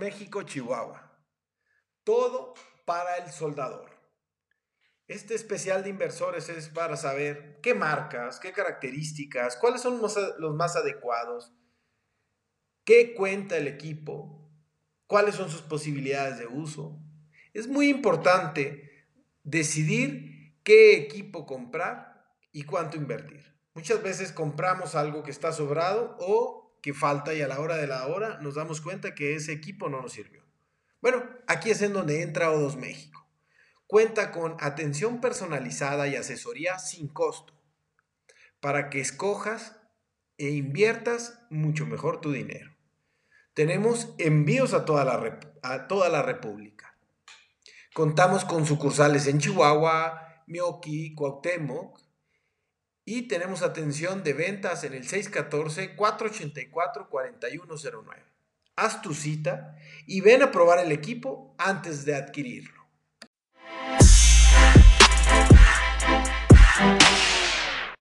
México, Chihuahua. Todo para el soldador. Este especial de inversores es para saber qué marcas, qué características, cuáles son los más adecuados, qué cuenta el equipo, cuáles son sus posibilidades de uso. Es muy importante decidir qué equipo comprar y cuánto invertir. Muchas veces compramos algo que está sobrado o falta y a la hora de la hora nos damos cuenta que ese equipo no nos sirvió. Bueno, aquí es en donde entra O2 México. Cuenta con atención personalizada y asesoría sin costo para que escojas e inviertas mucho mejor tu dinero. Tenemos envíos a toda la, a toda la República. Contamos con sucursales en Chihuahua, Mioqui, Cuauhtémoc, y tenemos atención de ventas en el 614-484-4109. Haz tu cita y ven a probar el equipo antes de adquirirlo.